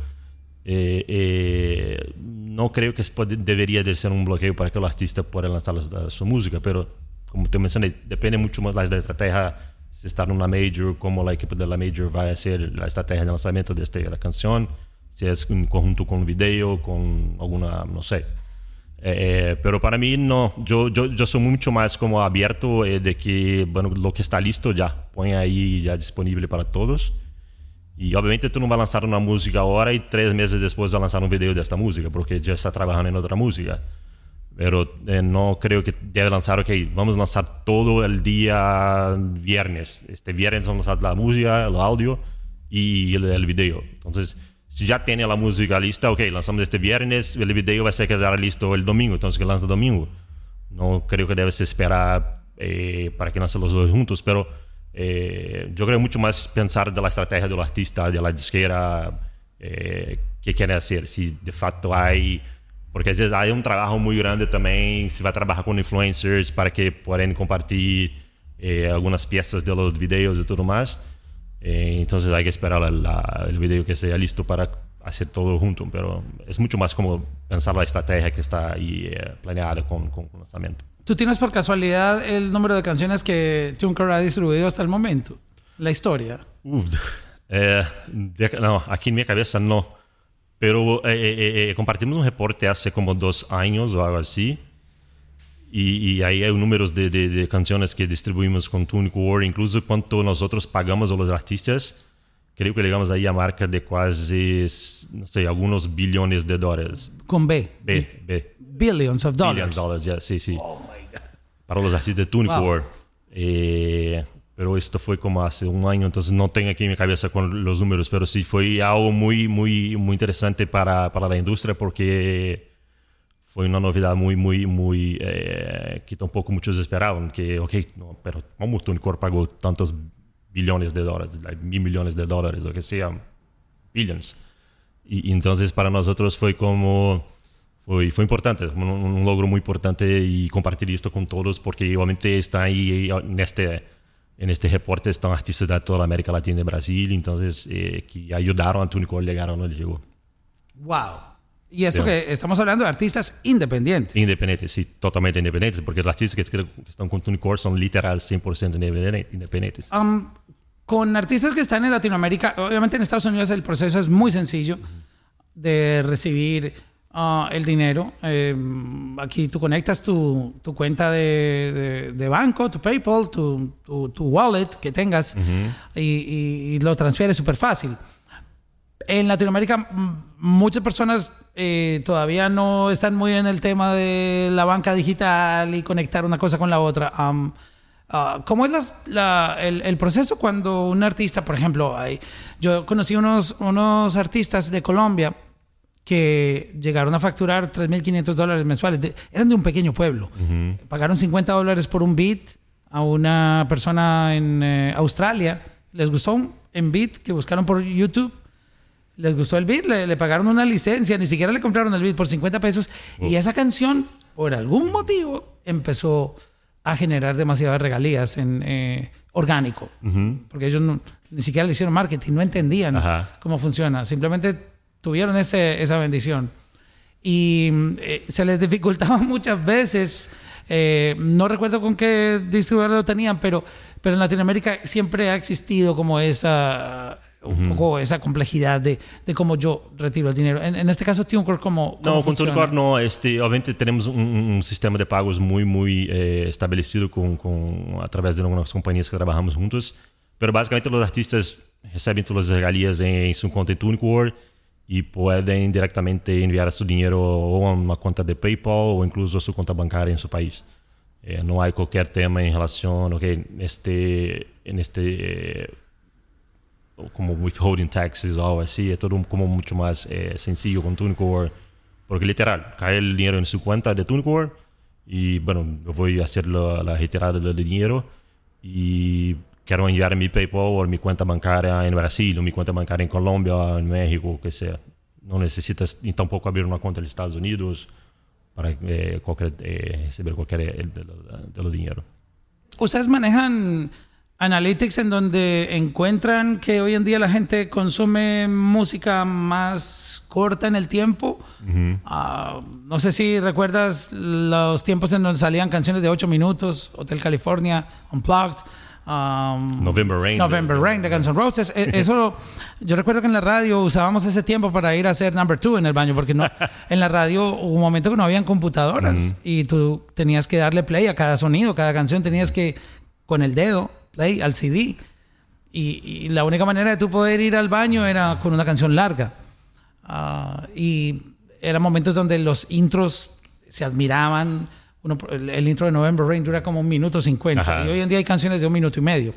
eh, eh, no creo que puede- debería de ser un bloqueo para que el artista pueda lanzar la- su música, pero como te mencioné, depende mucho más de la estrategia, si está en una major, cómo la equipe de la major va a hacer la estrategia de lanzamiento de esta la canción, si es en conjunto con un video, con alguna, no sé. Eh, pero para mí no, yo, yo, yo soy mucho más como abierto eh, de que, bueno, lo que está listo ya, pone ahí ya disponible para todos. Y obviamente tú no vas a lanzar una música ahora y tres meses después vas a lanzar un video de esta música, porque ya está trabajando en otra música. Pero eh, no creo que debe lanzar, ok, vamos a lanzar todo el día viernes. Este viernes vamos a lanzar la música, audio y el, el video. Entonces, si ya tiene la música lista, ok, lanzamos este viernes, el video va a ser quedar listo el domingo, entonces que lanza el domingo. No creo que debes esperar eh, para que lancen los dos juntos, pero eh, yo creo mucho más pensar de la estrategia del artista, de la disquera, eh, qué quiere hacer, si de facto hay... Porque às vezes hay um trabalho muito grande também, se vai trabalhar com influencers para que podem compartilhar eh, algumas peças de los videos e tudo mais. Eh, então hay que esperar la, la- el video que sea listo para hacer todo junto, pero es mucho más como pensar la estrategia que está ahí eh, planeada con, con el lanzamiento. ¿Tú tienes por casualidad el número de canciones que Tunker ha distribuido hasta el momento? La historia. Uf, eh, de- no, aquí en mi cabeza no. Pero eh, eh, eh, compartimos un reporte hace como dos años o algo así. Y, y ahí hay números de, de- de canciones que distribuimos con Tunic War, incluso cuánto nosotros pagamos a los artistas. Creo que llegamos ahí a marca de casi, no sé, algunos billones de dólares. Con B. B, B. Billions of dollars. Billions dólares, ya, sí, sí. Para los artistas de Tunic Wow. War. Eh, pero esto fue como hace un año, entonces no tengo aquí en mi cabeza con los números, pero sí fue algo muy, muy, muy interesante para, para la industria porque fue una novedad muy, muy, muy, eh, que tampoco muchos esperaban, que, ok, no, pero ¿cómo Tunic War pagó tantos billones de dólares, like, mil millones de dólares, lo que sea, billions? Y, y entonces para nosotros fue como, fue, fue importante, un, un logro muy importante y compartir esto con todos porque obviamente está ahí en este, en este reporte están artistas de toda la América Latina y Brasil, entonces eh, que ayudaron a Tunico a llegar a donde llegó. Wow. Y esto Sí. que estamos hablando de artistas independientes. Independientes, sí, totalmente independientes, porque los artistas que, están con Tunicore son literal 100% independen- independientes. Um, con artistas que están en Latinoamérica, obviamente en Estados Unidos el proceso es muy sencillo de recibir ah, el dinero. Eh, aquí tú conectas tu, tu cuenta de, de- de banco, tu PayPal, tu, tu- tu wallet que tengas y, y- y lo transfieres súper fácil. En Latinoamérica muchas personas eh, todavía no están muy en el tema de la banca digital y conectar una cosa con la otra. Am, ah, ¿Cómo es las- la- el, el proceso cuando un artista, por ejemplo, hay, yo conocí unos, unos artistas de Colombia que llegaron a facturar 3.500 dólares mensuales. De- eran de un pequeño pueblo. Pagaron 50 dólares por un beat a una persona en eh, Australia. Les gustó un en beat que buscaron por YouTube. Les gustó el beat, le, le pagaron una licencia, ni siquiera le compraron el beat por 50 pesos. Y esa canción, por algún motivo, empezó a generar demasiadas regalías en eh, orgánico. Porque ellos no- ni siquiera le hicieron marketing, no entendían Ajá. cómo funciona. Simplemente tuvieron ese, esa bendición. y eh, se les dificultaba muchas veces. eh, no recuerdo con qué distribuidor lo tenían, pero, pero en Latinoamérica siempre ha existido como esa, un poco esa complejidad de, de cómo yo retiro el dinero. En, en este caso, TuneCore, ¿cómo, cómo No, con funciona? TuneCore no. Este, obviamente tenemos un, un sistema de pagos muy, muy eh, establecido con, con, a través de algunas compañías que trabajamos juntos. Pero básicamente los artistas reciben todas las regalías en su cuenta de TuneCore y pueden directamente enviar su dinero o a una cuenta de PayPal o incluso a su cuenta bancaria en su país. Eh, no hay cualquier tema en relación, ok, este, en este eh, como withholding taxes o algo así, es todo como mucho más eh, sencillo con TuneCore, porque literal, cae el dinero en su cuenta de TuneCore y bueno, yo voy a hacer la, la retirada del dinero y quiero enviar mi PayPal o mi cuenta bancaria en Brasil o mi cuenta bancaria en Colombia o en México, que sea. No necesitas ni tampoco abrir una cuenta en Estados Unidos para eh, cualquier, eh, recibir cualquier eh, de, los- de los dinero. ¿Ustedes manejan analytics en donde encuentran que hoy en día la gente consume música más corta en el tiempo? Ah, no sé si recuerdas los tiempos en donde salían canciones de 8 minutos, Hotel California, Unplugged. um, November Rain. November Rain de Guns N' Roses. E- Eso, yo recuerdo que en la radio usábamos ese tiempo para ir a hacer number two en el baño, porque no, en la radio hubo un momento que no habían computadoras y tú tenías que darle play a cada sonido, cada canción tenías que, con el dedo, play al CD. Y, y la única manera de tú poder ir al baño era con una canción larga. Ah, y eran momentos donde los intros se admiraban. Uno, el, el intro de November Rain dura como un minuto cincuenta. Ajá. Y hoy en día hay canciones de un minuto y medio.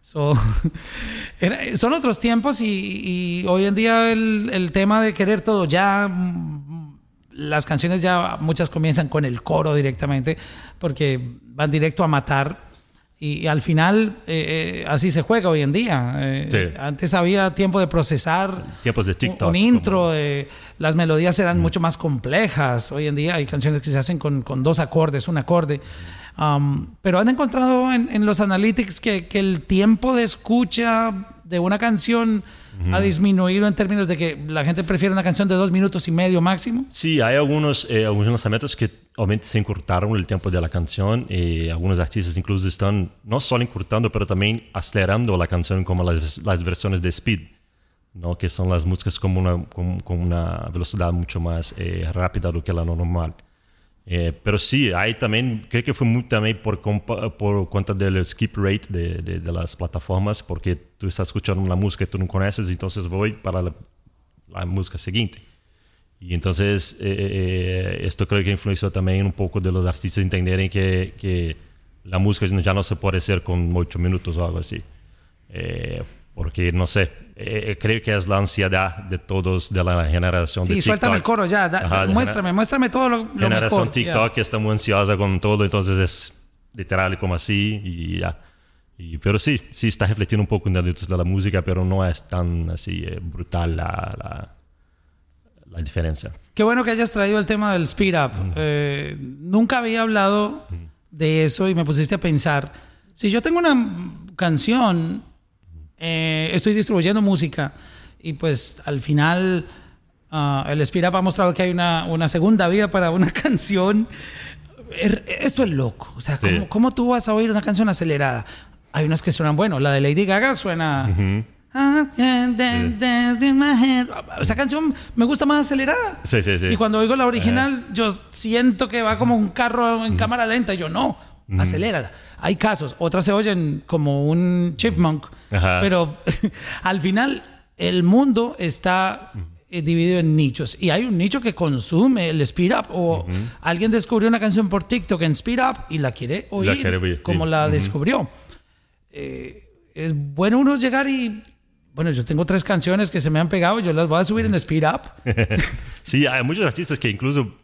So, era- son otros tiempos y, y hoy en día el, el tema de querer todo ya, mm, las canciones ya muchas comienzan con el coro directamente porque van directo a matar y, y al final eh, eh, así se juega hoy en día. Eh, Sí. Antes había tiempo de procesar Tiempos de un- TikTok. un intro, eh, las melodías eran mucho más complejas. Hoy en día hay canciones que se hacen con, con dos acordes, un acorde. Um, pero han encontrado en, en los analytics que, que el tiempo de escucha de una canción ha disminuido en términos de que la gente prefiere una canción de dos minutos y medio máximo. Sí, hay algunos, eh, algunos lanzamientos que obviamente se encurtaron el tiempo de la canción y algunos artistas incluso están no solo encurtando, pero también acelerando la canción como las, las versiones de Speed, ¿no? que son las músicas como una, con, con una velocidad mucho más eh, rápida do que la normal. Eh, pero sí, hay también, creo que fue muy también por, por del skip rate de, de, de las plataformas, porque tú estás escuchando una música que tú no conoces, entonces voy para la música siguiente. Y entonces eh, eh, esto creo que influenció también un poco de los artistas entenderem que, que música ya no se puede hacer con ocho minutos o algo así. Eh, porque no sé, eh, creo que es la ansiedad de todos de la generación de Sí, suéltame el TikTok. coro ya. da- Ajá, muéstrame, muéstrame todo lo, lo generación mejor. TikTok que está muy ansiosa con todo, entonces es literal como así y ya. Y, pero sí, sí está refletiendo un poco en industria de la música, pero no es tan así eh, brutal la, la, la diferencia. Qué bueno que hayas traído el tema del speed up. Eh, nunca había hablado de eso y me pusiste a pensar. Si yo tengo una canción, eh, estoy distribuyendo música y pues al final ah, el up ha mostrado que hay una, una segunda vida para una canción. Er- Esto es loco. O sea, Sí. ¿cómo, cómo tú vas a oír una canción acelerada? Hay unas que suenan bueno. La de Lady Gaga suena. Ah, in my head. Esa canción me gusta más acelerada. Sí, sí, sí. Y cuando oigo la original, yo siento que va como un carro en cámara lenta. Y yo, no, acelérala. Hay casos. Otras se oyen como un chipmunk. Ajá. Pero al final, el mundo está eh, dividido en nichos. Y hay un nicho que consume el speed up. O alguien descubrió una canción por TikTok en speed up y la quiere oír quiere oír, como sí. la Ujú. descubrió. Eh, es bueno uno llegar y... Bueno, yo tengo tres canciones que se me han pegado, yo las voy a subir en speed up. Sí, hay muchos artistas que incluso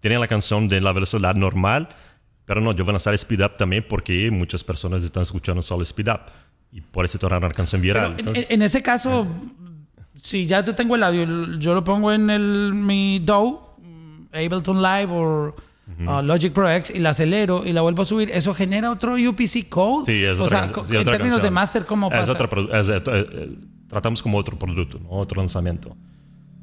tienen la canción de la velocidad normal, pero no, yo voy a lanzar speed up también porque muchas personas están escuchando solo speed up y por eso tornar una canción viral. en, Entonces, en ese caso, si ya te tengo el audio, yo lo pongo en el, mi DAW, mm, Ableton Live o uh, Logic Pro X y la acelero y la vuelvo a subir, ¿eso genera otro UPC code? sí, es o otra, sea, sí, en términos canción. de master, ¿cómo Es pasa? otra produ- es, eh, eh, tratamos como otro producto, ¿no? otro lanzamiento.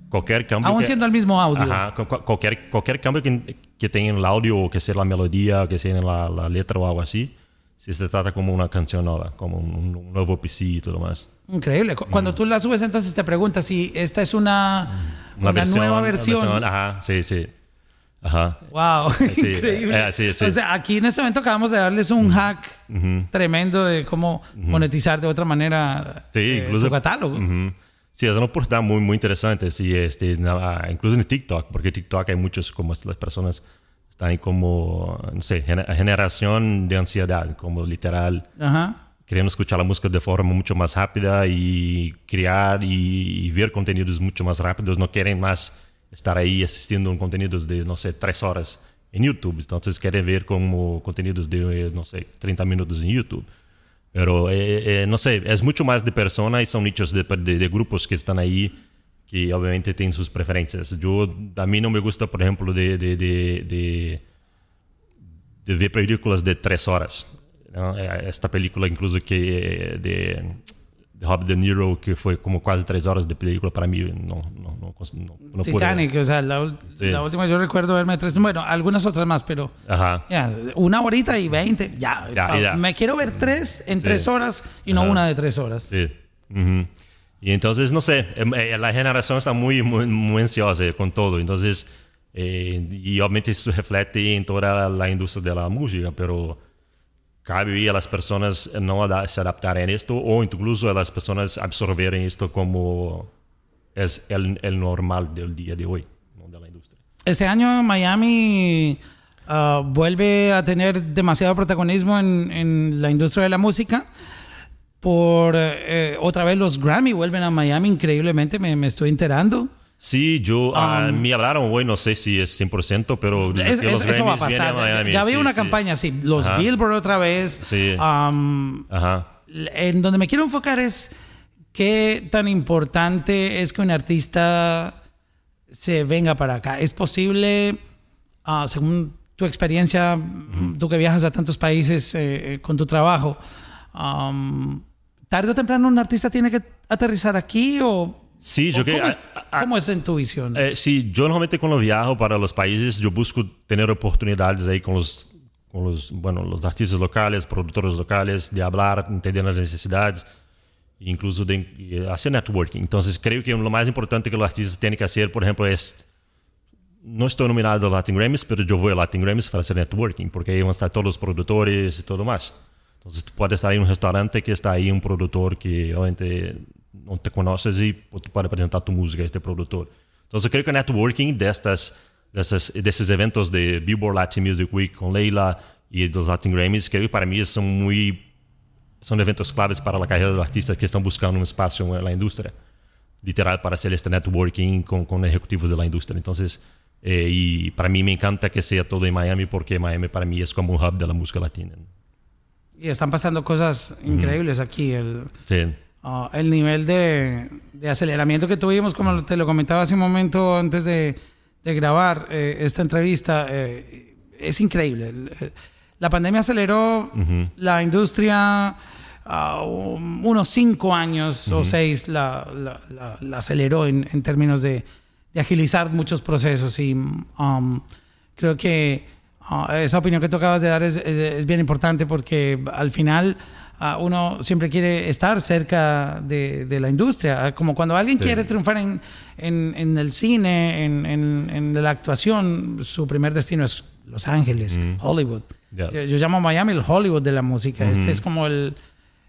Cualquier cambio... Aún que- siendo el mismo audio. Ajá, cu- cu- cualquier, cualquier cambio que, que tenga en el audio, o que sea la melodía, o que sea en la, la letra o algo así, si se trata como una canción nueva, como un, un nuevo PC y todo más. Increíble. Cu- Cuando tú la subes, entonces te preguntas si esta es una, una, Una, versión, nueva una versión. Ajá, sí, sí. Ajá. Wow, Sí, increíble. eh, sí, sí. O sea, aquí en este momento acabamos de darles un hack tremendo de cómo monetizar de otra manera Sí, eh, incluso... tu catálogo. Ujú. Sí, es una oportunidad muy, muy interesante. Sí, este, na- incluso en TikTok, porque TikTok hay muchos, como las personas están ahí como, no sé, gener- generación de ansiedad, como literal, Ajá. queriendo escuchar la música de forma mucho más rápida y crear y, y ver contenidos mucho más rápidos. No quieren más estar ahí asistiendo a contenidos de, no sé, tres horas en YouTube. Entonces quieren ver como contenidos de, no sé, 30 minutos en YouTube. Pero, eh, eh, no sé, es mucho más de personas y son nichos de, de- de grupos que están ahí que obviamente tienen sus preferencias. Yo, a mí no me gusta, por ejemplo, de, de ver películas de tres horas. ¿no? Eh, Esta película incluso que eh, de, Robert De Niro, que fue como casi tres horas de película, para mí no, no, no, no, no Titanic, o sea, la, Sí. la última yo recuerdo verme tres, bueno, algunas otras más, pero Ajá. ya, una horita y veinte, ya, Ya, ya. Me quiero ver tres en tres horas y no Ajá. una de tres horas. Sí. Ujú. Y entonces, no sé, em, eh, la generación está muy, muy, muy ansiosa con todo. Entonces, eh, y obviamente eso refleja en toda la industria de la música, pero cabe a las personas no se adaptar a esto o incluso a las personas absorber esto como es el, el normal del día de hoy, ¿no? de la industria. Este año Miami ah, vuelve a tener demasiado protagonismo en, en la industria de la música. Por eh, otra vez los Grammy vuelven a Miami increíblemente, me, me estoy enterando. Sí, yo, a mí hablaron hoy, no sé si es 100%, pero Es- es- eso va a pasar. Miami, ya vi sí, una sí. campaña así, los Ajá. Billboard otra vez. Sí. Am, Ajá. en donde me quiero enfocar es qué tan importante es que un artista se venga para acá. ¿Es posible, ah, según tu experiencia, tú que viajas a tantos países eh, eh, con tu trabajo, am, tarde o temprano un artista tiene que aterrizar aquí o... Sí, yo o que- ¿cómo, es, a- a- cómo es en tu visión? Eh, sí, yo normalmente cuando viajo para los países, yo busco tener oportunidades ahí con los, con los, bueno, los artistas locales, productores locales, de hablar, entender las necesidades, incluso de eh, hacer networking. Entonces, creo que lo más importante que los artistas tienen que hacer, por ejemplo, es no estoy nominado a Latin Grammys, pero yo voy a Latin Grammys para hacer networking, porque ahí van a estar todos los productores y todo más. Entonces, tú puedes estar en un restaurante que está ahí un productor que obviamente no te conoces y tú puedes presentar tu música a este productor. Entonces, creo que el networking de, estas, de, esas- de esos eventos de Billboard Latin Music Week con Leila y los Latin Grammys, creo que para mí son muy son eventos claves para la carrera de los artistas que están buscando un espacio en la industria, literal, para hacer este networking con, con ejecutivos de la industria. Entonces, eh, y para mí me encanta que sea todo en Miami, porque Miami para mí es como un hub de la música latina. Y están pasando cosas increíbles aquí. El, Sí, Ah, el nivel de, de aceleramiento que tuvimos, como te lo comentaba hace un momento antes de, de grabar eh, esta entrevista, eh, es increíble. Eh, La pandemia aceleró la industria a un- unos cinco años o seis, la, la- la- la aceleró en, en términos de, de agilizar muchos procesos y um, creo que ah, esa opinión que tú acabas de dar es, es- es bien importante porque al final ah, uno siempre quiere estar cerca de, de la industria. Ah, Como cuando alguien Sí. quiere triunfar en, en- en el cine, en, en- la actuación, su primer destino es Los Ángeles, Hollywood. Ya. Yo, yo llamo a Miami el Hollywood de la música. Este es como el,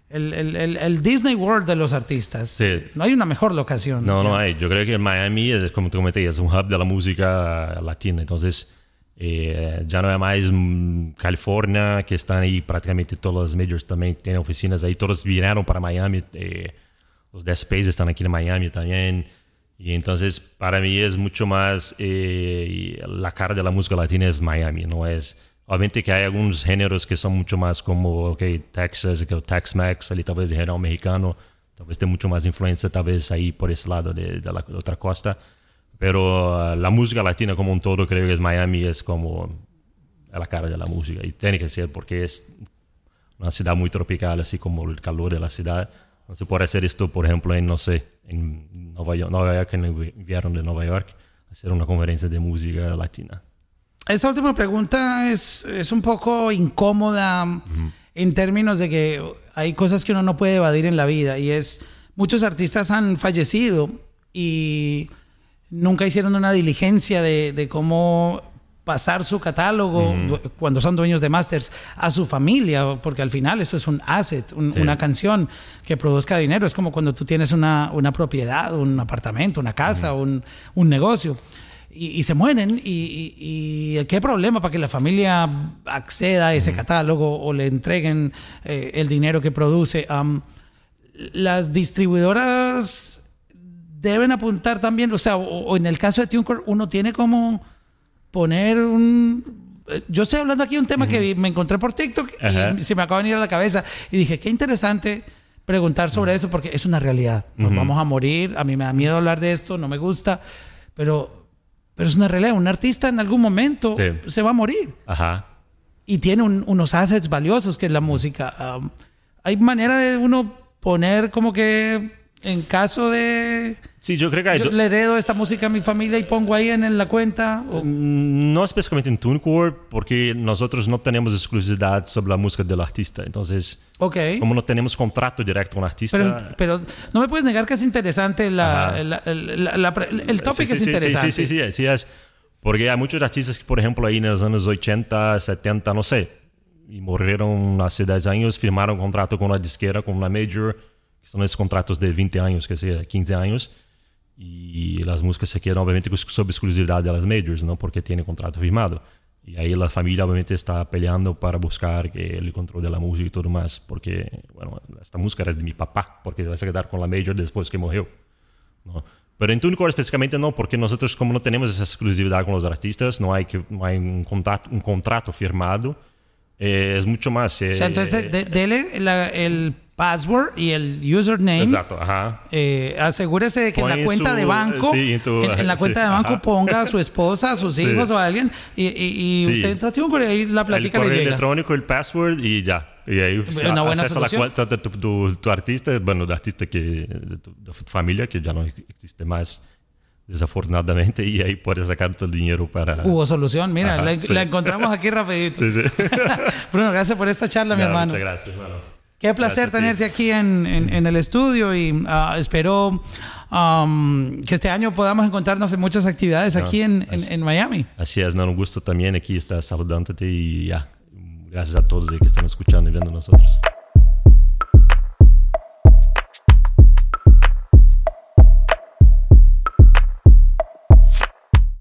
el, el- Disney World de los artistas. Sí. No hay una mejor locación. No, no hay. Yo creo que Miami, es, como te comenté, es un hub de la música latina. Entonces, eh, ya no es más mm, California, que están ahí prácticamente todas las majors también tienen oficinas ahí. Todos vinieron para Miami. eh, los The Space están aquí en Miami también. Y entonces, para mí es mucho más eh, la cara de la música latina es Miami, no es. Obviamente que hay algunos géneros que son mucho más como, ok, Texas, que el Tex-Mex, ali talvez el género mexicano, talvez tenga mucho más influencia, tal vez ahí por ese lado de, de la de otra costa. Pero uh, la música latina como un todo, creo que es Miami, es como la cara de la música. Y tiene que ser porque es una ciudad muy tropical, así como el calor de la ciudad. No se puede hacer esto, por ejemplo, en, no sé, en Nueva York, Nueva York en el invierno de Nueva York, hacer una conferencia de música latina. Esta última pregunta es, es un poco incómoda en términos de que hay cosas que uno no puede evadir en la vida y es muchos artistas han fallecido y nunca hicieron una diligencia de, de cómo pasar su catálogo cuando son dueños de masters a su familia, porque al final esto es un asset, un- Sí. una canción que produzca dinero. Es como cuando tú tienes una, una propiedad, un apartamento, una casa, un, un negocio. Y, y se mueren. Y, y- y qué problema para que la familia acceda a ese catálogo o le entreguen eh, el dinero que produce. Am, las distribuidoras deben apuntar también, o sea, o, o en el caso de TuneCore, uno tiene como poner un... eh, Yo estoy hablando aquí de un tema que vi- me encontré por TikTok y se me acaba de venir a la cabeza y dije, qué interesante preguntar sobre eso porque es una realidad. Nos vamos a morir, a mí me da miedo hablar de esto, no me gusta, pero, pero es una realidad. Un artista en algún momento Sí. se va a morir Ajá. y tiene un- unos assets valiosos que es la música. Um, hay manera de uno poner como que en caso de Sí, yo creo que hay... yo le heredo esta música a mi familia y pongo ahí en, en la cuenta. o- Mm, No específicamente en TuneCore, porque nosotros no tenemos exclusividad sobre la música del artista. Entonces, ok. como no tenemos contrato directo con el artista... Pero, pero no me puedes negar que es interesante la, la- la- la- la- el topic Sí, es sí, sí, interesante. Sí, sí, sí, sí, es. Porque hay muchos artistas que, por ejemplo, ahí en los años 80, 70, no sé, y murieron hace 10 años, firmaron un contrato con una disquera, con una major, que son esos contratos de 20 años, que sea 15 años, y las músicas se quedan obviamente sob exclusividad de las majors, ¿no? Porque tienen contrato firmado. Y ahí la familia obviamente está peleando para buscar que el control de la música y todo más, porque, bueno, esta música era de mi papá, porque se va a quedar con la major después que murió. ¿no? Pero en TuneCore específicamente no, porque nosotros como no tenemos esa exclusividad con los artistas, no hay, que, no hay un, contrato, un contrato firmado, eh, es mucho más... eh, O sea, entonces de- dele la- el password y el username. Exacto, ajá. Eh, asegúrese de que en la en cuenta su- de banco, sí, en tu- en, en la sí, cuenta de banco ajá. ponga a su esposa, a sus Sí. hijos o a alguien y, y- y Sí. usted TuneCore y ahí la El plática le correo llega. electrónico, el password y ya. Y ahí Una buena la solución. cuenta de tu, tu- tu artista, bueno, de artista que, de tu, de tu familia, que ya no existe más, desafortunadamente, y ahí puedes sacar el dinero para... Hubo solución, mira, Ajá, la, sí. la encontramos aquí rapidito. Sí, sí. Bruno, gracias por esta charla, mi Ya, hermano. Muchas gracias, hermano. Qué placer Gracias tenerte aquí en, en- en el estudio y ah, espero am, que este año podamos encontrarnos en muchas actividades aquí en, así- en Miami. Así es, no, un gusto también aquí estar saludándote y ya. Gracias a todos que están escuchando y viendo nosotros.